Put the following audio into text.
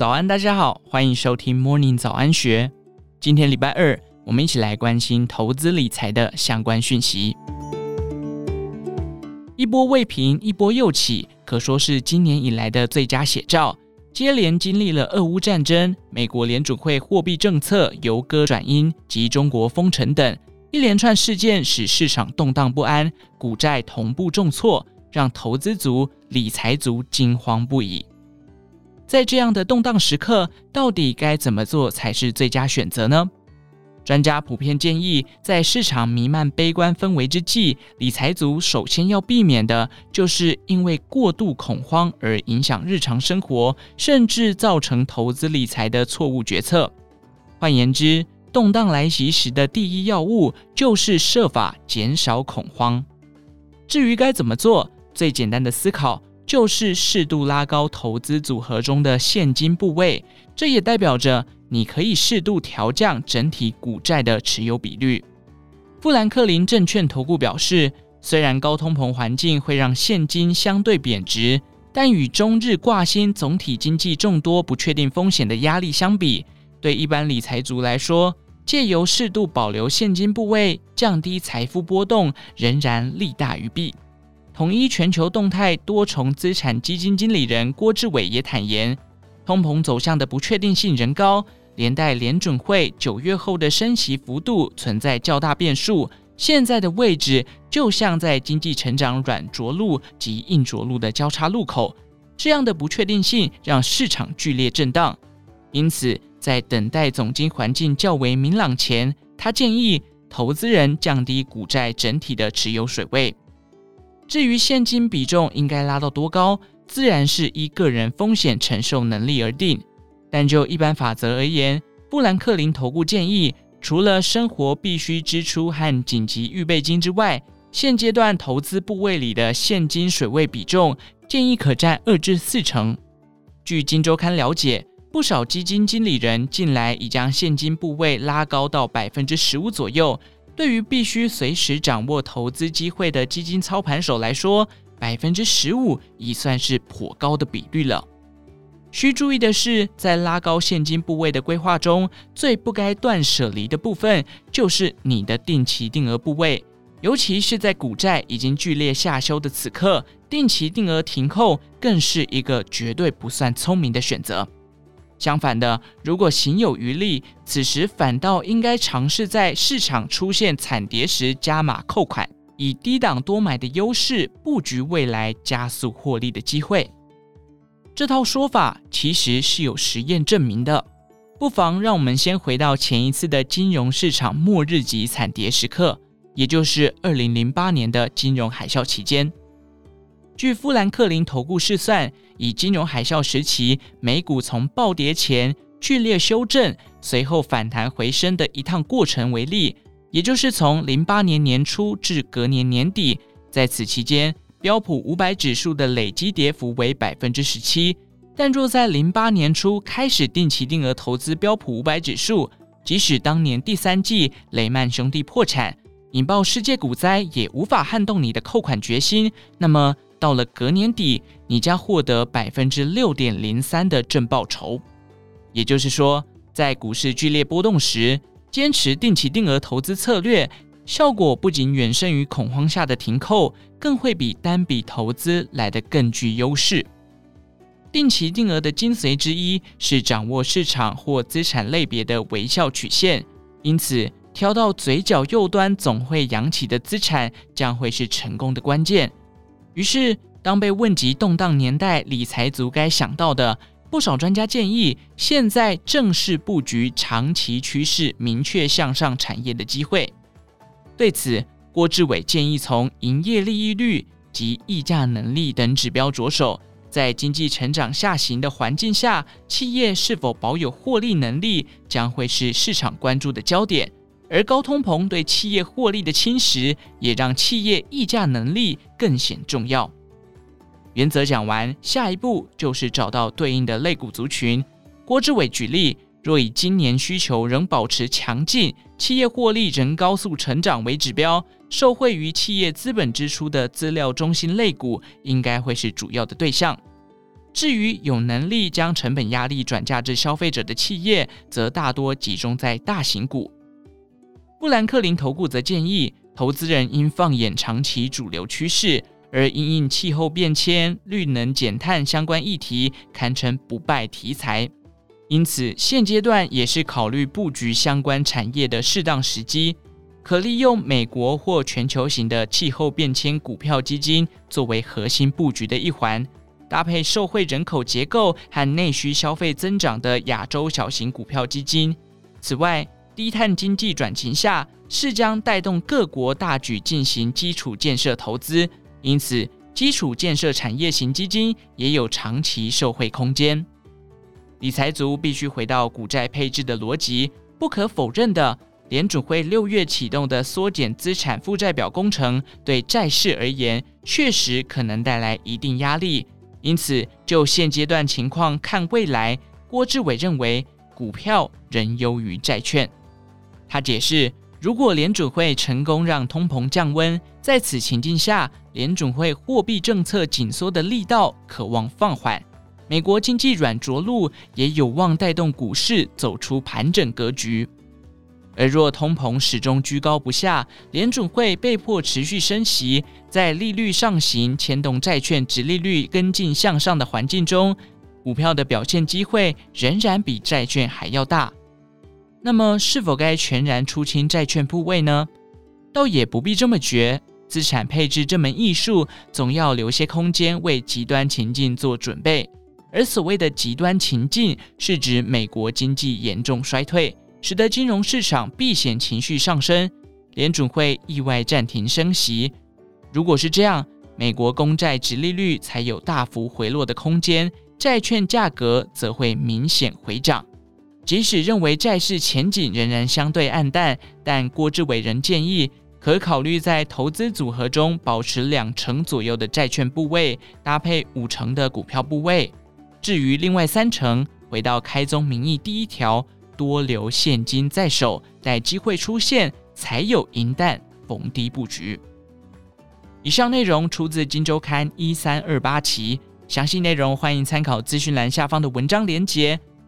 早安，大家好，欢迎收听 Morning 早安学。今天礼拜二，我们一起来关心投资理财的相关讯息。一波未平，一波又起，可说是今年以来的最佳写照。接连经历了俄乌战争、美国联准会货币政策由鸽转鹰及中国封城等一连串事件，使市场动荡不安，股债同步重挫，让投资族、理财族惊慌不已。在这样的动荡时刻，到底该怎么做才是最佳选择呢？专家普遍建议，在市场弥漫悲观氛围之际，理财族首先要避免的就是因为过度恐慌而影响日常生活，甚至造成投资理财的错误决策。换言之，动荡来袭时的第一要务就是设法减少恐慌。至于该怎么做，最简单的思考。就是适度拉高投资组合中的现金部位，这也代表着你可以适度调降整体股债的持有比率。富兰克林证券投顾表示，虽然高通膨环境会让现金相对贬值，但与中日挂心总体经济众多不确定风险的压力相比，对一般理财族来说，借由适度保留现金部位，降低财富波动，仍然利大于弊。统一全球动态多重资产基金经理人郭志伟也坦言，通膨走向的不确定性仍高，连带联准会九月后的升息幅度存在较大变数。现在的位置就像在经济成长软着陆及硬着陆的交叉路口，这样的不确定性让市场剧烈震荡。因此，在等待总经环境较为明朗前，他建议投资人降低股债整体的持有水位。至于现金比重应该拉到多高，自然是依个人风险承受能力而定。但就一般法则而言，富兰克林投顾建议，除了生活必需支出和紧急预备金之外，现阶段投资部位里的现金水位比重建议可占二至四成。据《金周刊》了解，不少基金经理人近来已将现金部位拉高到百分之十五左右。对于必须随时掌握投资机会的基金操盘手来说，百分之十五已算是颇高的比率了。需注意的是，在拉高现金部位的规划中，最不该断舍离的部分就是你的定期定额部位，尤其是在股债已经剧烈下修的此刻，定期定额停扣更是一个绝对不算聪明的选择。相反的，如果行有余力，此时反倒应该尝试在市场出现惨跌时加码扣款，以低档多买的优势布局未来加速获利的机会。这套说法其实是有实验证明的。不妨让我们先回到前一次的金融市场末日级惨跌时刻，也就是二零零八年的金融海啸期间。据富兰克林投顾试算，以金融海啸时期美股从暴跌前剧烈修正，随后反弹回升的一趟过程为例，也就是从零八年年初至隔年年底，在此期间标普五百指数的累积跌幅为百分之十七。但若在零八年初开始定期定额投资标普五百指数，即使当年第三季雷曼兄弟破产，引爆世界股灾，也无法撼动你的扣款决心。那么，到了隔年底，你将获得百分之六点零三的正报酬。也就是说，在股市剧烈波动时，坚持定期定额投资策略，效果不仅远胜于恐慌下的停扣，更会比单笔投资来得更具优势。定期定额的精髓之一是掌握市场或资产类别的微笑曲线，因此挑到嘴角右端总会扬起的资产，将会是成功的关键。于是，当被问及动荡年代理财族该想到的，不少专家建议，现在正是布局长期趋势明确向上产业的机会。对此，郭志伟建议从营业利益率及溢价能力等指标着手，在经济成长下行的环境下，企业是否保有获利能力，将会是市场关注的焦点。而高通膨对企业获利的侵蚀，也让企业议价能力更显重要。原则讲完，下一步就是找到对应的类股族群。郭志伟举例，若以今年需求仍保持强劲，企业获利仍高速成长为指标，受惠于企业资本支出的资料中心类股，应该会是主要的对象。至于有能力将成本压力转嫁至消费者的企业，则大多集中在大型股。布兰克林投顾则建议，投资人应放眼长期主流趋势，而因应气候变迁、绿能减碳相关议题，堪称不败题材。因此，现阶段也是考虑布局相关产业的适当时机，可利用美国或全球型的气候变迁股票基金作为核心布局的一环。搭配受惠人口结构和内需消费增长的亚洲小型股票基金。此外，低碳经济转型下，是将带动各国大举进行基础建设投资，因此基础建设产业型基金也有长期受惠空间。理财族必须回到股债配置的逻辑，不可否认的，联准会六月启动的缩减资产负债表工程，对债市而言确实可能带来一定压力。因此，就现阶段情况看未来，郭志伟认为股票仍优于债券。他解释，如果联准会成功让通膨降温，在此情境下，联准会货币政策紧缩的力道可望放缓，美国经济软着陆也有望带动股市走出盘整格局。而若通膨始终居高不下，联准会被迫持续升息，在利率上行牵动债券殖利率跟进向上的环境中，股票的表现机会仍然比债券还要大。那么，是否该全然出清债券部位呢？倒也不必这么绝，资产配置这门艺术总要留些空间为极端情境做准备。而所谓的极端情境，是指美国经济严重衰退。使得金融市场避险情绪上升，联准会意外暂停升息。如果是这样，美国公债殖利率才有大幅回落的空间，债券价格则会明显回涨。即使认为债市前景仍然相对黯淡，但郭志伟仍建议可考虑在投资组合中保持两成左右的债券部位，搭配五成的股票部位。至于另外三成，回到开宗明义第一条。多留现金在手，待机会出现才有银弹逢低布局。以上内容出自《金周刊》一三二八期，详细内容欢迎参考资讯栏下方的文章连结。